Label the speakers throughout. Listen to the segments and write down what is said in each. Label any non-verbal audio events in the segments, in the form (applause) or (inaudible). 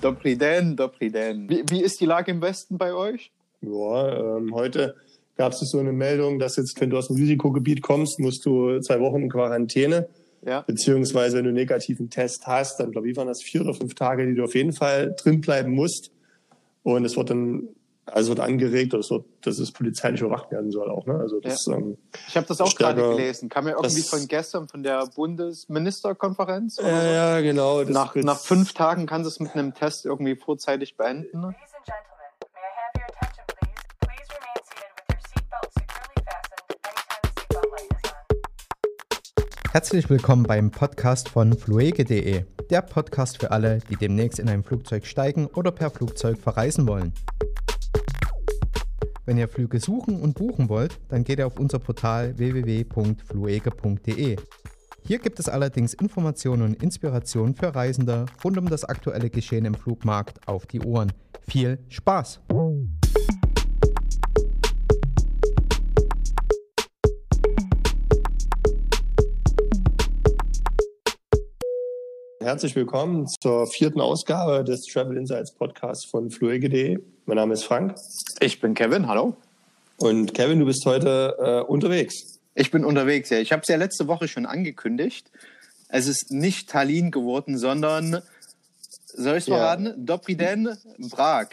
Speaker 1: Dobri den, Dobri den. Wie, wie ist die Lage im Westen bei euch?
Speaker 2: Ja, ähm, heute gab es so eine Meldung, dass jetzt, wenn du aus dem Risikogebiet kommst, musst du zwei Wochen in Quarantäne. Ja. Beziehungsweise, wenn du einen negativen Test hast, dann glaube ich, waren das vier oder fünf Tage, die du auf jeden Fall drin bleiben musst. Und es wird dann also wird angeregt, dass, wird, dass es polizeilich überwacht werden soll auch. Ne? Also das,
Speaker 1: ja. ähm, ich habe das auch gerade gelesen. Kam ja irgendwie von gestern von der Bundesministerkonferenz.
Speaker 2: Oder ja, so. ja, genau.
Speaker 1: Nach, nach fünf Tagen kann es mit einem Test irgendwie vorzeitig beenden.
Speaker 3: Herzlich willkommen beim Podcast von fluege.de, der Podcast für alle, die demnächst in ein Flugzeug steigen oder per Flugzeug verreisen wollen. Wenn ihr Flüge suchen und buchen wollt, dann geht ihr auf unser Portal www.fluege.de. Hier gibt es allerdings Informationen und Inspirationen für Reisende rund um das aktuelle Geschehen im Flugmarkt auf die Ohren. Viel Spaß!
Speaker 2: Herzlich willkommen zur vierten Ausgabe des Travel Insights Podcasts von fluege.de. Mein Name ist Frank.
Speaker 1: Ich bin Kevin, hallo.
Speaker 2: Und Kevin, du bist heute äh, unterwegs.
Speaker 1: Ich bin unterwegs, ja. Ich habe es ja letzte Woche schon angekündigt. Es ist nicht Tallinn geworden, sondern, soll ich es verraten? Ja. Dobriden, Prag.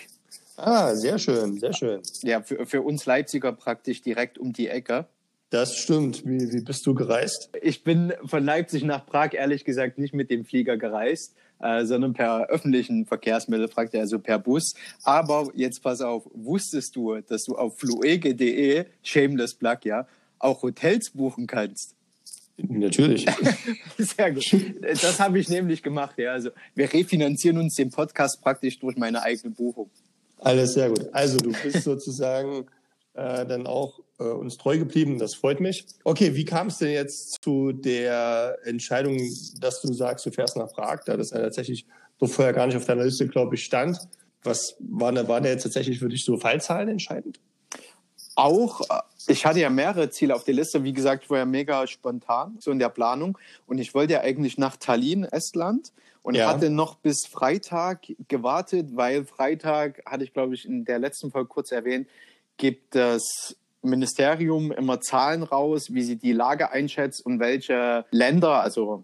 Speaker 2: Ah, sehr schön, sehr schön.
Speaker 1: Ja, für, für uns Leipziger praktisch direkt um die Ecke.
Speaker 2: Das stimmt. Wie, wie bist du gereist?
Speaker 1: Ich bin von Leipzig nach Prag ehrlich gesagt nicht mit dem Flieger gereist, äh, sondern per öffentlichen Verkehrsmittel, fragt er also per Bus. Aber jetzt pass auf, wusstest du, dass du auf fluege.de, shameless plug, ja, auch Hotels buchen kannst?
Speaker 2: Natürlich. (laughs)
Speaker 1: Sehr gut. Das habe ich nämlich gemacht. Ja. Also wir refinanzieren uns den Podcast praktisch durch meine eigene Buchung.
Speaker 2: Alles sehr gut. Also du bist sozusagen äh, dann auch äh, uns treu geblieben. Das freut mich. Okay, wie kam es denn jetzt zu der Entscheidung, dass du sagst, du fährst nach Prag, da das ja tatsächlich so vorher gar nicht auf deiner Liste, glaube ich, stand? Was war da, war da jetzt tatsächlich für dich so Fallzahlen entscheidend?
Speaker 1: Auch, äh, ich hatte ja mehrere Ziele auf der Liste. Wie gesagt, ich war ja mega spontan, so in der Planung. Und ich wollte ja eigentlich nach Tallinn, Estland. Und ja. hatte noch bis Freitag gewartet, weil Freitag, hatte ich glaube ich in der letzten Folge kurz erwähnt, gibt das Ministerium immer Zahlen raus, wie sie die Lage einschätzt und welche Länder, also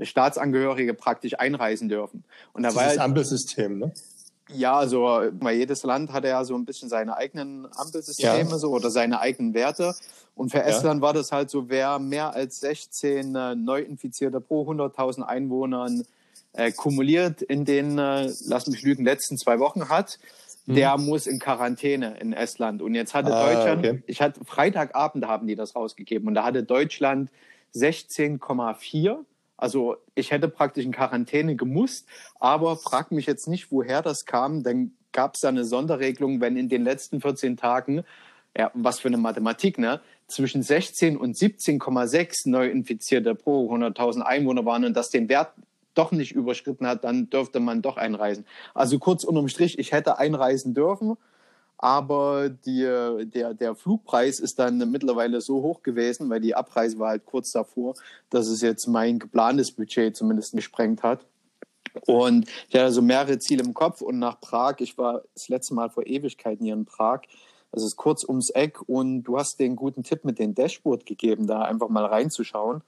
Speaker 1: Staatsangehörige praktisch einreisen dürfen. Und
Speaker 2: da das war ist das Ampelsystem, ne?
Speaker 1: Ja, also weil jedes Land hatte ja so ein bisschen seine eigenen Ampelsysteme ja. so oder seine eigenen Werte. Und für Estland ja. war das halt so, wer mehr als 16 äh, Neuinfizierte pro 100.000 Einwohnern äh, kumuliert in den, äh, lass mich lügen, letzten zwei Wochen hat, der mhm. muss in Quarantäne in Estland. Und jetzt hatte ah, Deutschland, okay. ich hatte Freitagabend haben die das rausgegeben und da hatte Deutschland 16,4. Also ich hätte praktisch in Quarantäne gemusst, aber frag mich jetzt nicht, woher das kam. Dann gab es da eine Sonderregelung, wenn in den letzten 14 Tagen, ja, was für eine Mathematik, ne? Zwischen 16 und 17,6 Neuinfizierte pro 100.000 Einwohner waren und das den Wert doch nicht überschritten hat, dann dürfte man doch einreisen. Also kurz unterm Strich, ich hätte einreisen dürfen, aber die, der, der Flugpreis ist dann mittlerweile so hoch gewesen, weil die Abreise war halt kurz davor, dass es jetzt mein geplantes Budget zumindest gesprengt hat. Und ich hatte also mehrere Ziele im Kopf und nach Prag, ich war das letzte Mal vor Ewigkeiten hier in Prag, das ist kurz ums Eck und du hast den guten Tipp mit dem Dashboard gegeben, da einfach mal reinzuschauen.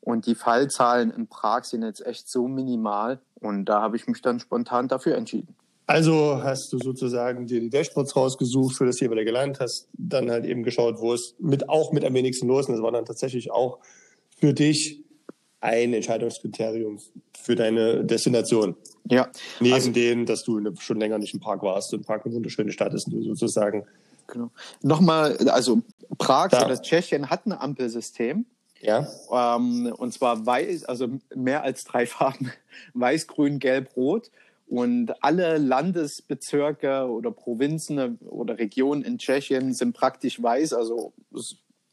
Speaker 1: Und die Fallzahlen in Prag sind jetzt echt so minimal. Und da habe ich mich dann spontan dafür entschieden.
Speaker 2: Also hast du sozusagen dir die Dashboards rausgesucht für das jeweilige Land, hast dann halt eben geschaut, wo es mit, auch mit am wenigsten los ist. Das war dann tatsächlich auch für dich ein Entscheidungskriterium für deine Destination.
Speaker 1: Ja.
Speaker 2: Neben also, dem, dass du schon länger nicht im Park warst und Prag eine wunderschöne Stadt ist und du sozusagen.
Speaker 1: Genau. Nochmal, also Prag oder Tschechien hat ein Ampelsystem.
Speaker 2: Ja.
Speaker 1: Ähm, und zwar weiß, also mehr als drei (laughs) Farben: Weiß, Grün, Gelb, Rot. Und alle Landesbezirke oder Provinzen oder Regionen in Tschechien sind praktisch weiß, also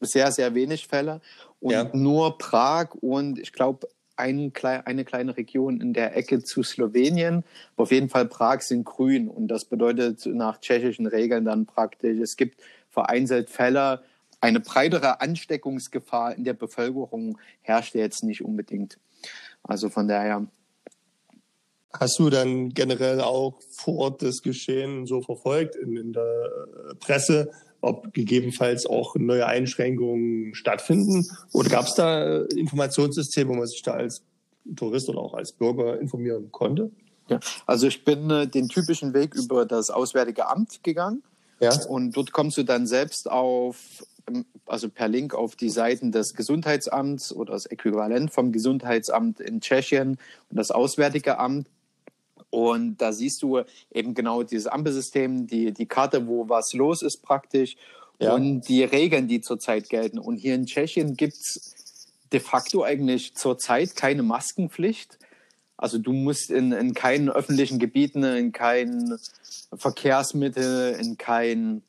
Speaker 1: sehr, sehr wenig Fälle. Und ja. nur Prag und ich glaube ein, eine kleine Region in der Ecke zu Slowenien. Aber auf jeden Fall Prag sind grün. Und das bedeutet nach tschechischen Regeln dann praktisch, es gibt vereinzelt Fälle, eine breitere Ansteckungsgefahr in der Bevölkerung herrscht jetzt nicht unbedingt. Also von daher
Speaker 2: Hast du dann generell auch vor Ort das Geschehen so verfolgt in, in der Presse, ob gegebenenfalls auch neue Einschränkungen stattfinden? Oder gab es da Informationssysteme, wo man sich da als Tourist oder auch als Bürger informieren konnte?
Speaker 1: Ja, also ich bin äh, den typischen Weg über das Auswärtige Amt gegangen. Ja. Und dort kommst du dann selbst auf, also per Link auf die Seiten des Gesundheitsamts oder das Äquivalent vom Gesundheitsamt in Tschechien und das Auswärtige Amt. Und da siehst du eben genau dieses Ampelsystem, die, die Karte, wo was los ist praktisch ja. und die Regeln, die zurzeit gelten. Und hier in Tschechien gibt es de facto eigentlich zurzeit keine Maskenpflicht. Also du musst in, in keinen öffentlichen Gebieten, in kein Verkehrsmittel, in kein,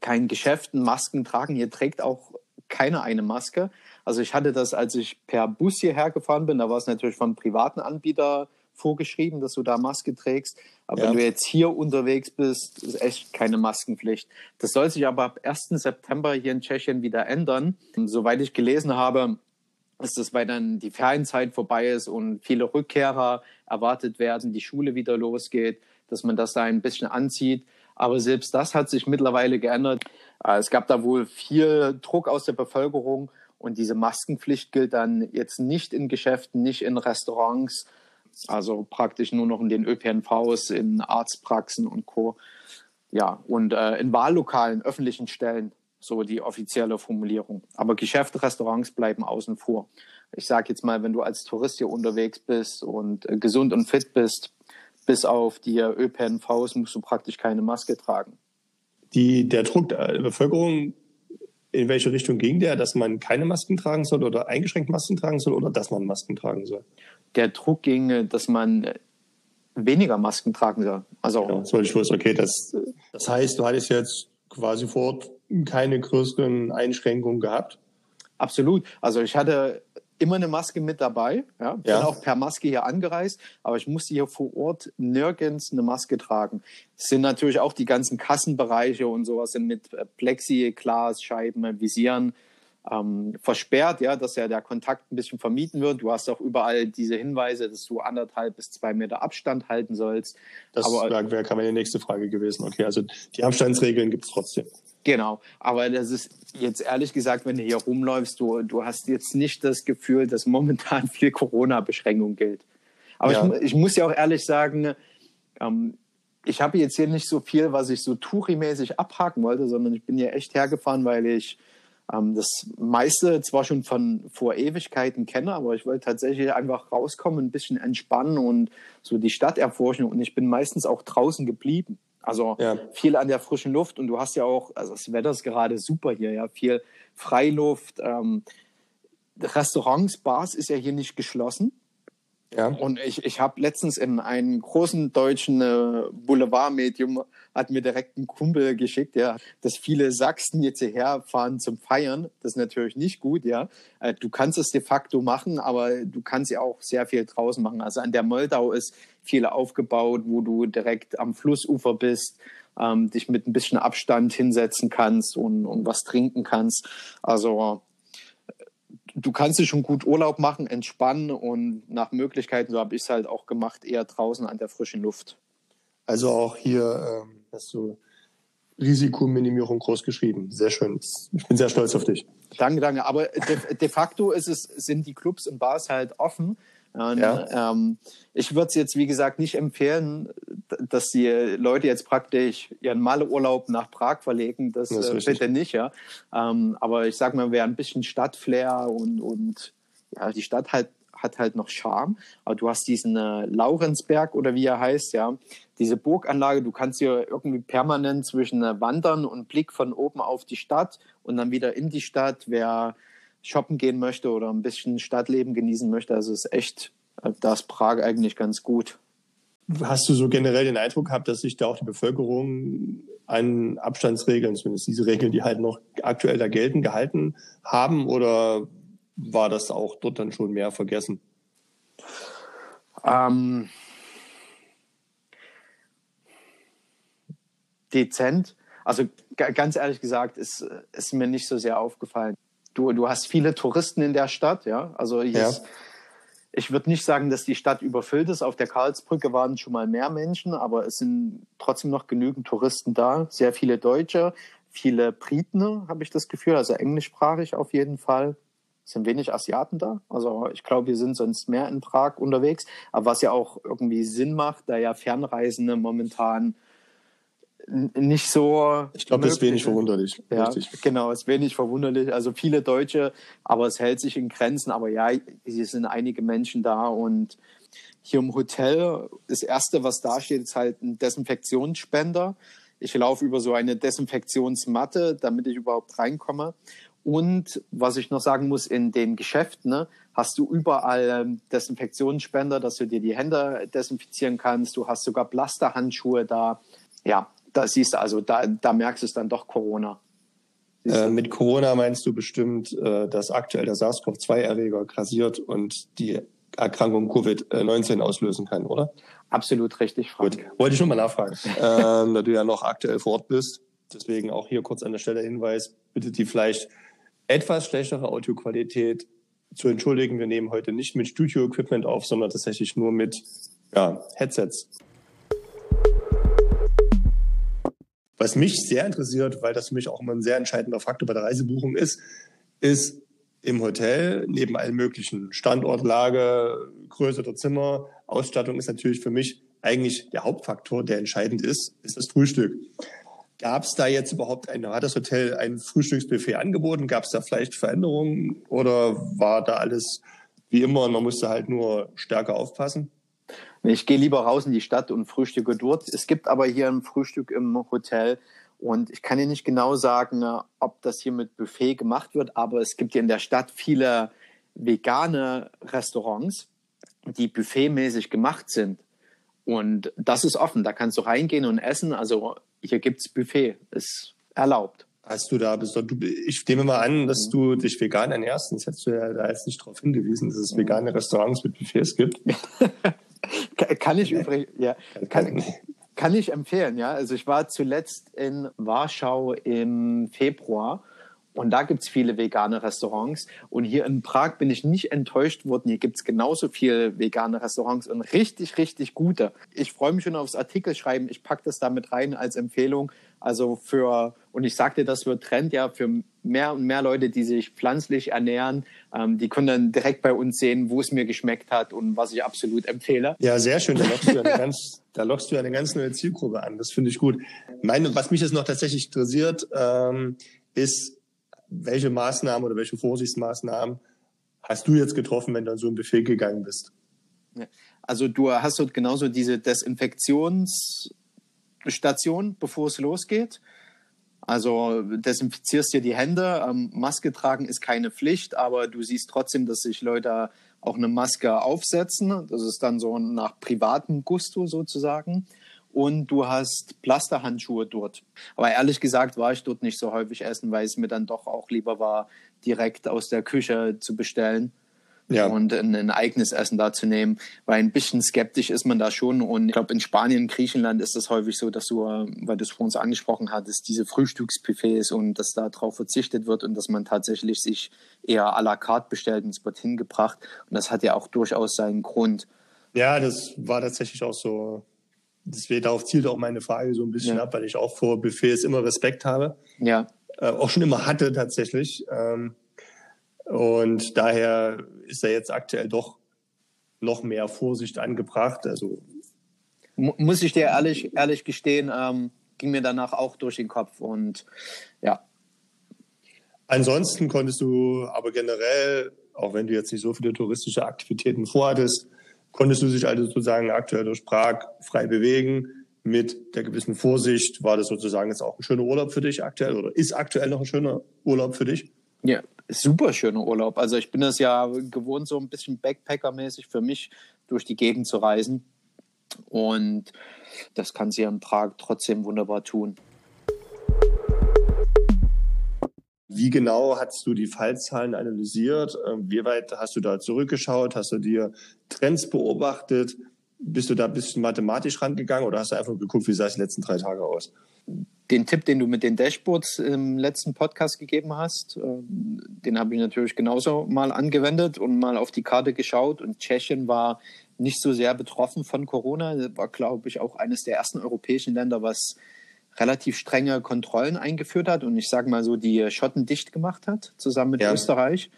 Speaker 1: kein Geschäften Masken tragen. Hier trägt auch keiner eine Maske. Also ich hatte das, als ich per Bus hierher gefahren bin, da war es natürlich von privaten Anbietern vorgeschrieben, dass du da Maske trägst. Aber ja. wenn du jetzt hier unterwegs bist, ist echt keine Maskenpflicht. Das soll sich aber ab 1. September hier in Tschechien wieder ändern. Soweit ich gelesen habe, ist das, weil dann die Ferienzeit vorbei ist und viele Rückkehrer erwartet werden, die Schule wieder losgeht, dass man das da ein bisschen anzieht. Aber selbst das hat sich mittlerweile geändert. Äh, es gab da wohl viel Druck aus der Bevölkerung und diese Maskenpflicht gilt dann jetzt nicht in Geschäften, nicht in Restaurants, also praktisch nur noch in den ÖPNVs, in Arztpraxen und Co. Ja, und äh, in Wahllokalen, öffentlichen Stellen so die offizielle Formulierung. Aber Geschäfte, Restaurants bleiben außen vor. Ich sage jetzt mal, wenn du als Tourist hier unterwegs bist und äh, gesund und fit bist, bis auf die ÖPNVs musst du praktisch keine Maske tragen.
Speaker 2: Die, der Druck der Bevölkerung, in welche Richtung ging der, dass man keine Masken tragen soll oder eingeschränkt Masken tragen soll oder dass man Masken tragen soll?
Speaker 1: Der Druck ging, dass man weniger Masken tragen soll. Also
Speaker 2: ja, soll ich wissen, okay, das, das heißt, du hattest jetzt quasi vor Ort keine größeren Einschränkungen gehabt?
Speaker 1: Absolut. Also ich hatte immer eine Maske mit dabei. Ja, bin ja. auch per Maske hier angereist, aber ich musste hier vor Ort nirgends eine Maske tragen. Es sind natürlich auch die ganzen Kassenbereiche und sowas sind mit Plexiglasscheiben, Visieren ähm, versperrt, ja, dass ja der Kontakt ein bisschen vermieden wird. Du hast auch überall diese Hinweise, dass du anderthalb bis zwei Meter Abstand halten sollst.
Speaker 2: Das wäre meine nächste Frage gewesen. Okay, also die Abstandsregeln gibt es trotzdem.
Speaker 1: Genau, aber das ist jetzt ehrlich gesagt, wenn du hier rumläufst, du, du hast jetzt nicht das Gefühl, dass momentan viel Corona-Beschränkung gilt. Aber ja. ich, ich, muss ja auch ehrlich sagen, ähm, ich habe jetzt hier nicht so viel, was ich so Touri-mäßig abhaken wollte, sondern ich bin hier echt hergefahren, weil ich ähm, das meiste zwar schon von vor Ewigkeiten kenne, aber ich wollte tatsächlich einfach rauskommen, ein bisschen entspannen und so die Stadt erforschen. Und ich bin meistens auch draußen geblieben. Also ja. viel an der frischen Luft und du hast ja auch, also das Wetter ist gerade super hier, ja, viel Freiluft. Ähm, Restaurants, Bars ist ja hier nicht geschlossen. Ja. Und ich, ich habe letztens in einen großen deutschen äh, Boulevardmedium hat mir direkt ein Kumpel geschickt, ja, dass viele Sachsen jetzt hierher fahren zum Feiern. Das ist natürlich nicht gut, ja. Äh, du kannst es de facto machen, aber du kannst ja auch sehr viel draußen machen. Also an der Moldau ist viel aufgebaut, wo du direkt am Flussufer bist, ähm, dich mit ein bisschen Abstand hinsetzen kannst und, und was trinken kannst. Also du kannst dir schon gut Urlaub machen, entspannen und nach Möglichkeiten, so habe ich es halt auch gemacht, eher draußen an der frischen Luft.
Speaker 2: Also auch hier ähm, hast du Risikominimierung groß geschrieben. Sehr schön. Ich bin sehr stolz auf dich.
Speaker 1: Danke, danke. Aber de, de facto es, sind die Clubs und Bars halt offen. Und, ja. ähm, ich würde es jetzt, wie gesagt, nicht empfehlen, dass die Leute jetzt praktisch ihren Maleurlaub nach Prag verlegen. Das, das äh, bitte nicht, ja. Ähm, aber ich sag mal, wer ein bisschen Stadtflair und, und ja, die Stadt halt hat halt noch Charme. Aber du hast diesen äh, Laurensberg oder wie er heißt, ja, diese Burganlage. Du kannst hier irgendwie permanent zwischen äh, Wandern und Blick von oben auf die Stadt und dann wieder in die Stadt. Wer shoppen gehen möchte oder ein bisschen Stadtleben genießen möchte. Also ist echt, äh, da ist Prag eigentlich ganz gut.
Speaker 2: Hast du so generell den Eindruck gehabt, dass sich da auch die Bevölkerung an Abstandsregeln, zumindest diese Regeln, die halt noch aktuell da gelten, gehalten haben? Oder war das auch dort dann schon mehr vergessen? Ähm,
Speaker 1: dezent. Also ganz ehrlich gesagt, ist, ist mir nicht so sehr aufgefallen du, du hast viele Touristen in der Stadt, ja. Also hier ja. ist Ich würde nicht sagen, dass die Stadt überfüllt ist. Auf der Karlsbrücke waren schon mal mehr Menschen, aber es sind trotzdem noch genügend Touristen da. Sehr viele Deutsche, viele Briten, habe ich das Gefühl, also englischsprachig auf jeden Fall. Es sind wenig Asiaten da. Also ich glaube, wir sind sonst mehr in Prag unterwegs. Aber was ja auch irgendwie Sinn macht, da ja Fernreisende momentan nicht so.
Speaker 2: Ich glaube, das ist wenig verwunderlich.
Speaker 1: Ja, Richtig. genau, ist wenig verwunderlich. Also viele Deutsche, aber es hält sich in Grenzen. Aber ja, hier sind einige Menschen da und hier im Hotel, das erste, was da steht, ist halt ein Desinfektionsspender. Ich laufe über so eine Desinfektionsmatte, damit ich überhaupt reinkomme. Und was ich noch sagen muss, in den Geschäften ne, hast du überall ähm, Desinfektionsspender, dass du dir die Hände desinfizieren kannst. Du hast sogar Plasterhandschuhe da. Ja, da siehst du, also da, da merkst du es dann doch Corona.
Speaker 2: Äh, mit Corona meinst du bestimmt, äh, dass aktuell der SARS-CoV-2-Erreger grassiert und die Erkrankung Covid-19 auslösen kann, oder?
Speaker 1: Absolut richtig,
Speaker 2: Frank. Gut, wollte ich schon mal nachfragen, ähm, da du ja noch aktuell vor Ort bist. Deswegen auch hier kurz an der Stelle Hinweis, bitte die vielleicht etwas schlechtere Audioqualität zu entschuldigen. Wir nehmen heute nicht mit Studio-Equipment auf, sondern tatsächlich nur mit ja, Headsets. Was mich sehr interessiert, weil das für mich auch immer ein sehr entscheidender Faktor bei der Reisebuchung ist, ist im Hotel neben allen möglichen Standortlage, Größe der Zimmer, Ausstattung ist natürlich für mich eigentlich der Hauptfaktor, der entscheidend ist, ist das Frühstück. Gab es da jetzt überhaupt ein, hat das Hotel ein Frühstücksbuffet angeboten? Gab es da vielleicht Veränderungen oder war da alles wie immer und man musste halt nur stärker aufpassen?
Speaker 1: Ich gehe lieber raus in die Stadt und frühstücke dort. Es gibt aber hier ein Frühstück im Hotel und ich kann dir nicht genau sagen, ob das hier mit Buffet gemacht wird, aber es gibt hier in der Stadt viele vegane Restaurants, die buffetmäßig gemacht sind. Und das ist offen, da kannst du reingehen und essen. Also hier gibt es Buffet, ist erlaubt.
Speaker 2: Hast du da, bist du, ich nehme mal an, dass du dich vegan ernährst, sonst hättest du ja da jetzt nicht darauf hingewiesen, dass es vegane Restaurants mit Buffets gibt. (laughs)
Speaker 1: kann ich übrigens, ja, kann, kann ich empfehlen, ja. Also ich war zuletzt in Warschau im Februar und da gibt es viele vegane Restaurants. Und hier in Prag bin ich nicht enttäuscht worden. Hier gibt es genauso viele vegane Restaurants und richtig, richtig gute. Ich freue mich schon aufs Artikel schreiben. Ich packe das da mit rein als Empfehlung. Also für, und ich sagte, das wird Trend ja für mehr und mehr Leute, die sich pflanzlich ernähren. Ähm, die können dann direkt bei uns sehen, wo es mir geschmeckt hat und was ich absolut empfehle.
Speaker 2: Ja, sehr schön. Da lockst du eine ganz, (laughs) da lockst du eine ganz neue Zielgruppe an. Das finde ich gut. Meine, was mich jetzt noch tatsächlich interessiert, ähm, ist, welche Maßnahmen oder welche Vorsichtsmaßnahmen hast du jetzt getroffen, wenn du an so ein Buffet gegangen bist?
Speaker 1: Also du hast dort genauso diese Desinfektionsstation, bevor es losgeht. Also desinfizierst dir die Hände. Ähm, Maske tragen ist keine Pflicht, aber du siehst trotzdem, dass sich Leute auch eine Maske aufsetzen. Das ist dann so nach privatem Gusto sozusagen und du hast Plasterhandschuhe dort. Aber ehrlich gesagt war ich dort nicht so häufig essen, weil es mir dann doch auch lieber war, direkt aus der Küche zu bestellen. Ja. und ein, ein, eigenes Essen da zu nehmen, weil ein bisschen skeptisch ist man da schon und ich glaube in Spanien, Griechenland ist das häufig so, dass du, weil du es vor uns angesprochen hattest, diese Frühstücksbuffets und dass da drauf verzichtet wird und dass man tatsächlich sich eher à la carte bestellt und es wird hingebracht und das hat ja auch durchaus seinen Grund.
Speaker 2: Ja, das war tatsächlich auch so deswegen darauf zielt auch meine Frage so ein bisschen ja. ab, weil ich auch vor Buffets immer Respekt habe.
Speaker 1: Ja.
Speaker 2: Äh, auch schon immer hatte tatsächlich. Ähm, und daher ist da jetzt aktuell doch noch mehr Vorsicht angebracht. Also
Speaker 1: muss ich dir ehrlich, ehrlich gestehen, ähm, ging mir danach auch durch den Kopf und ja.
Speaker 2: Ansonsten konntest du aber generell, auch wenn du jetzt nicht so viele touristische Aktivitäten vorhattest, konntest du dich also sozusagen aktuell durch Prag frei bewegen. Mit der gewissen Vorsicht war das sozusagen jetzt auch ein schöner Urlaub für dich aktuell oder ist aktuell noch ein schöner Urlaub für dich?
Speaker 1: Ja, super schöner Urlaub. Also ich bin das ja gewohnt, so ein bisschen Backpacker-mäßig für mich durch die Gegend zu reisen. Und das kann sie in Prag trotzdem wunderbar tun.
Speaker 2: Wie genau hast du die Fallzahlen analysiert? Ähm, wie weit hast du da zurückgeschaut? Hast du dir Trends beobachtet? Bist du da ein bisschen mathematisch rangegangen oder hast du einfach geguckt, wie sah es die letzten drei Tage aus?
Speaker 1: Den Tipp, den du mit den Dashboards im letzten Podcast gegeben hast, äh, den habe ich natürlich genauso mal angewendet und mal auf die Karte geschaut. Und Tschechien war nicht so sehr betroffen von Corona. War, glaube ich, auch eines der ersten europäischen Länder, was relativ strenge Kontrollen eingeführt hat und ich sage mal so die Schotten dicht gemacht hat, zusammen mit ja. Österreich.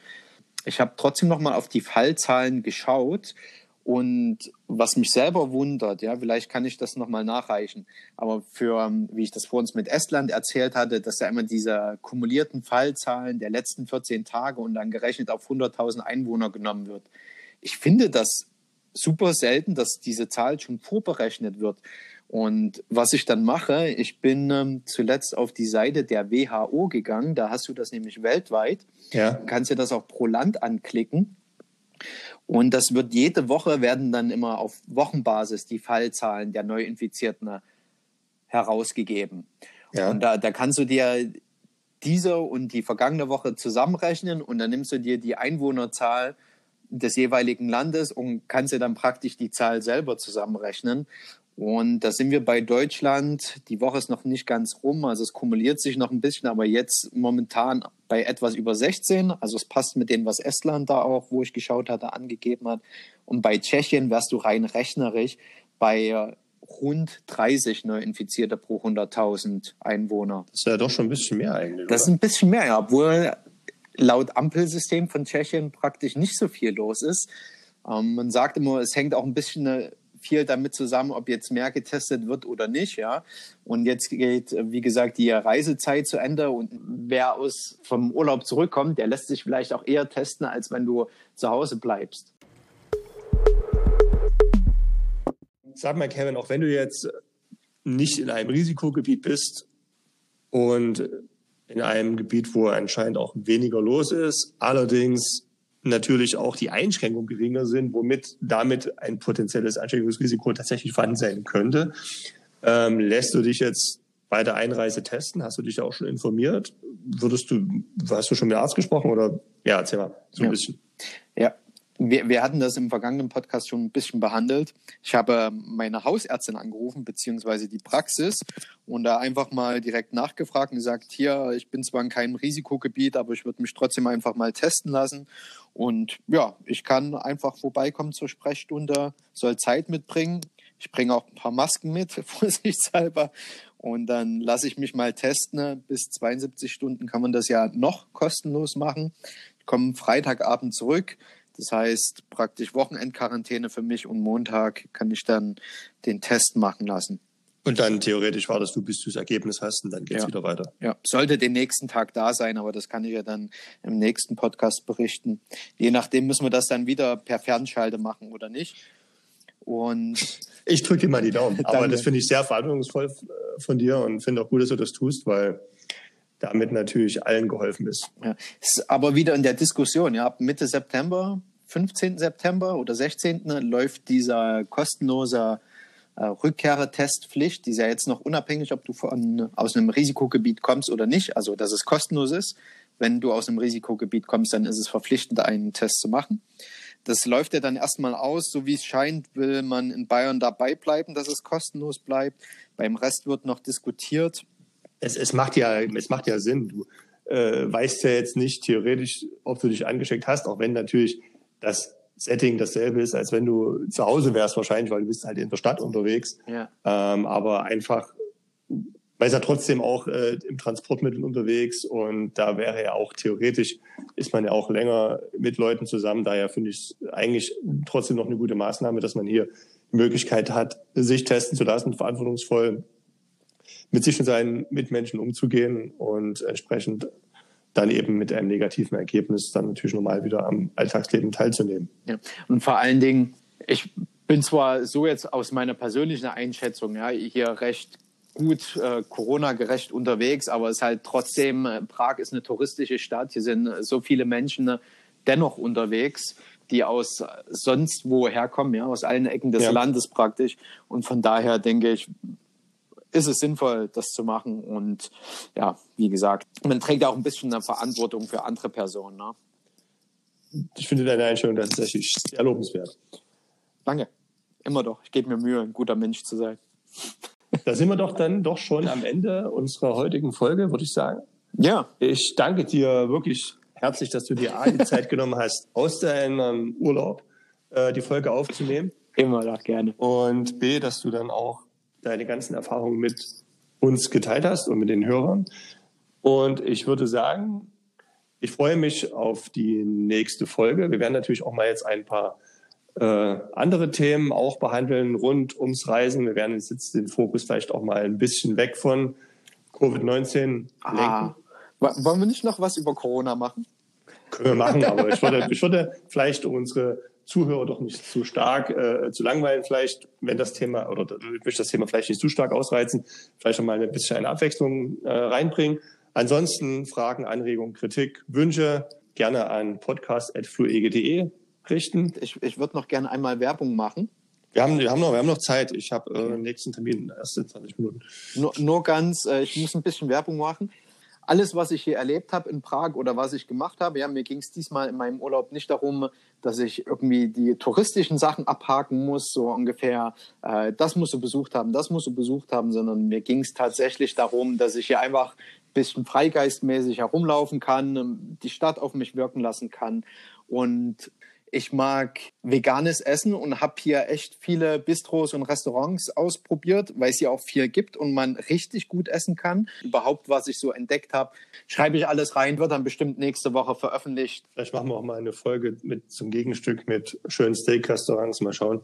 Speaker 1: Ich habe trotzdem noch mal auf die Fallzahlen geschaut und was mich selber wundert, ja, vielleicht kann ich das noch mal nachreichen, aber für, ähm, wie ich das vor uns mit Estland erzählt hatte, dass da immer diese kumulierten Fallzahlen der letzten 14 Tage und dann gerechnet auf 100.000 Einwohner genommen wird. Ich finde das super selten, dass diese Zahl schon vorberechnet wird. Und was ich dann mache, ich bin ähm, zuletzt auf die Seite der WHO gegangen, da hast du das nämlich weltweit. Ja. Kannst du das auch pro Land anklicken. Und das wird jede Woche werden dann immer auf Wochenbasis die Fallzahlen der Neuinfizierten herausgegeben. Ja. Und da, da kannst du dir diese und die vergangene Woche zusammenrechnen und dann nimmst du dir die Einwohnerzahl des jeweiligen Landes und kannst dir dann praktisch die Zahl selber zusammenrechnen. Und da sind wir bei Deutschland. Die Woche ist noch nicht ganz rum, also es kumuliert sich noch ein bisschen, aber jetzt momentan bei etwas über 16. Also es passt mit dem, was Estland da auch, wo ich geschaut hatte, angegeben hat. Und bei Tschechien wärst du rein rechnerisch bei rund 30 Neuinfizierte pro 100.000 Einwohner.
Speaker 2: Das ist ja doch schon ein bisschen mehr eigentlich.
Speaker 1: Das ist ein bisschen mehr, ja, obwohl laut Ampelsystem von Tschechien praktisch nicht so viel los ist. Ähm, man sagt immer, es hängt auch ein bisschen viel damit zusammen, ob jetzt mehr getestet wird oder nicht, ja. Und jetzt geht, wie gesagt, die Reisezeit zu Ende und wer aus vom Urlaub zurückkommt, der lässt sich vielleicht auch eher testen, als wenn du zu Hause bleibst.
Speaker 2: Sag mal, Kevin, auch wenn du jetzt nicht in einem Risikogebiet bist und in einem Gebiet, wo anscheinend auch weniger los ist, allerdings natürlich auch die Einschränkungen geringer sind, womit damit ein potenzielles Ansteckungsrisiko tatsächlich vorhanden sein könnte. Ähm, lässt du dich jetzt bei der Einreise testen? Hast du dich da auch schon informiert? Würdest du, hast du schon mit Arzt gesprochen oder? Ja, erzähl mal so ein
Speaker 1: ja.
Speaker 2: bisschen.
Speaker 1: Ja, wir, wir hatten das im vergangenen Podcast schon ein bisschen behandelt. Ich habe meine Hausärztin angerufen, beziehungsweise die Praxis, und da einfach mal direkt nachgefragt und gesagt, hier, ich bin zwar in keinem Risikogebiet, aber ich würde mich trotzdem einfach mal testen lassen. Und ja, ich kann einfach vorbeikommen zur Sprechstunde, soll Zeit mitbringen. Ich bringe auch ein paar Masken mit, (laughs) vorsichtshalber. Und dann lasse ich mich mal testen. Bis 72 Stunden kann man das ja noch kostenlos machen. Ich komme Freitagabend zurück das heißt praktisch Wochenendquarantäne für mich und Montag kann ich dann den Test machen lassen.
Speaker 2: Und dann theoretisch wartest du, bis du das Ergebnis hast und dann geht es ja. wieder weiter.
Speaker 1: Ja, sollte den nächsten Tag da sein, aber das kann ich ja dann im nächsten Podcast berichten. Je nachdem müssen wir das dann wieder per Fernschalte machen oder nicht. Und
Speaker 2: ich drücke dir mal die Daumen. (laughs) Aber das finde ich sehr verantwortungsvoll äh, von dir und finde auch gut, dass du das tust, weil damit natürlich allen geholfen ist.
Speaker 1: Ja. aber wieder in der Diskussion, ja, ab Mitte September, 15. September oder 16. läuft dieser kostenlose äh, Rückkehrtestpflicht, die ist ja jetzt noch unabhängig, ob du von, aus einem Risikogebiet kommst oder nicht, also dass es kostenlos ist. Wenn du aus einem Risikogebiet kommst, dann ist es verpflichtend, einen Test zu machen. Das läuft ja dann erstmal aus, so wie es scheint, will man in Bayern dabei bleiben, dass es kostenlos bleibt. Beim Rest wird noch diskutiert
Speaker 2: es, es, macht ja, es macht ja Sinn. Du äh, weißt ja jetzt nicht theoretisch, ob du dich angesteckt hast, auch wenn natürlich das Setting dasselbe ist, als wenn du zu Hause wärst wahrscheinlich, weil du bist halt in der Stadt unterwegs. Ja. Ähm, aber einfach, weil es ja trotzdem auch äh, im Transportmittel unterwegs und da wäre ja auch theoretisch, ist man ja auch länger mit Leuten zusammen. Daher finde ich es eigentlich trotzdem noch eine gute Maßnahme, dass man hier die Möglichkeit hat, sich testen zu lassen, verantwortungsvoll mit sich und seinen Mitmenschen umzugehen und entsprechend dann eben mit einem negativen Ergebnis dann natürlich normal wieder am Alltagsleben teilzunehmen.
Speaker 1: Ja. Und vor allen Dingen, ich bin zwar so jetzt aus meiner persönlichen Einschätzung ja, hier recht gut äh, Corona-gerecht unterwegs, aber es ist halt trotzdem, äh, Prag ist eine touristische Stadt, hier sind so viele Menschen äh, dennoch unterwegs, die aus sonst woher kommen, ja, aus allen Ecken des ja. Landes praktisch. Und von daher denke ich, ist es sinnvoll, das zu machen. Und ja, wie gesagt, man trägt auch ein bisschen eine Verantwortung für andere Personen. Ne?
Speaker 2: Ich finde deine Einstellung tatsächlich sehr lobenswert.
Speaker 1: Danke. Immer doch. Ich gebe mir Mühe, ein guter Mensch zu sein.
Speaker 2: da sind wir doch dann doch schon am Ende unserer heutigen Folge, würde ich sagen.
Speaker 1: Ja.
Speaker 2: Ich danke dir wirklich herzlich, dass du dir A, die Zeit genommen hast, aus deinem Urlaub äh, die Folge aufzunehmen.
Speaker 1: Immer noch gerne.
Speaker 2: Und B, dass du dann auch deine ganzen Erfahrungen mit uns geteilt hast und mit den Hörern. Und ich würde sagen, ich freue mich auf die nächste Folge. Wir werden natürlich auch mal jetzt ein paar äh, andere Themen auch behandeln rund ums Reisen. Wir werden jetzt den Fokus vielleicht auch mal ein bisschen weg von Covid-19 lenken. Ah,
Speaker 1: wollen wir nicht noch was über Corona machen?
Speaker 2: Können wir machen, aber ich (laughs) würde, ich würde vielleicht unsere Zuhörer doch nicht zu stark äh, zu langweilen, vielleicht, wenn das Thema, oder ich möchte das Thema vielleicht nicht zu stark ausreizen, vielleicht noch mal ein bisschen eine Abwechslung äh, reinbringen. Ansonsten Fragen, Anregungen, Kritik, Wünsche gerne an podcast.fluege.de richten.
Speaker 1: Ich, ich würde noch gerne einmal Werbung machen.
Speaker 2: Wir haben, wir haben, noch, wir haben noch Zeit. Ich habe äh, nächsten Termin erst in 20 Minuten.
Speaker 1: Nur, nur ganz, äh, ich muss ein bisschen Werbung machen alles, was ich hier erlebt habe in Prag oder was ich gemacht habe, ja, mir ging es diesmal in meinem Urlaub nicht darum, dass ich irgendwie die touristischen Sachen abhaken muss, so ungefähr, äh, das musst du besucht haben, das musst du besucht haben, sondern mir ging es tatsächlich darum, dass ich hier einfach ein bisschen freigeistmäßig herumlaufen kann, die Stadt auf mich wirken lassen kann. Und ich mag veganes Essen und habe hier echt viele Bistros und Restaurants ausprobiert, weil es hier auch viel gibt und man richtig gut essen kann. Überhaupt, was ich so entdeckt habe, schreibe ich alles rein, wird dann bestimmt nächste Woche veröffentlicht.
Speaker 2: Vielleicht machen wir auch mal eine Folge mit zum Gegenstück mit schönen Steak-Restaurants. Mal schauen.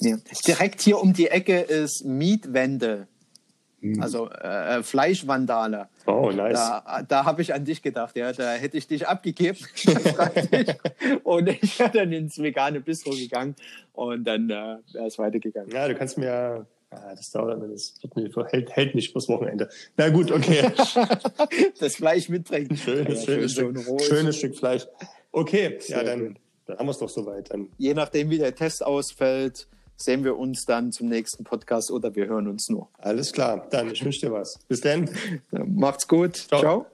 Speaker 1: Ja. Direkt hier um die Ecke ist Mietwende. Mhm. Also äh, Fleischvandale.
Speaker 2: Oh, nice.
Speaker 1: Da, da habe ich an dich gedacht, ja. Da hätte ich dich abgegeben. (laughs) und ich wäre dann ins vegane Bistro gegangen und dann äh, wäre es weitergegangen.
Speaker 2: Ja, du kannst mir Ah, das dauert, das wird hält, hält nicht fürs Wochenende. Na gut, okay. (laughs)
Speaker 1: das Fleisch mitbringen.
Speaker 2: Schönes, ja, schönes, schön Stück, schönes Stück Fleisch. Okay, Sehr ja, dann, dann haben wir es doch soweit. Dann.
Speaker 1: Je nachdem, wie der Test ausfällt, sehen wir uns dann zum nächsten Podcast oder wir hören uns nur.
Speaker 2: Alles klar, dann ich wünsche dir was. Bis dann.
Speaker 1: Macht's gut. Ciao. Ciao.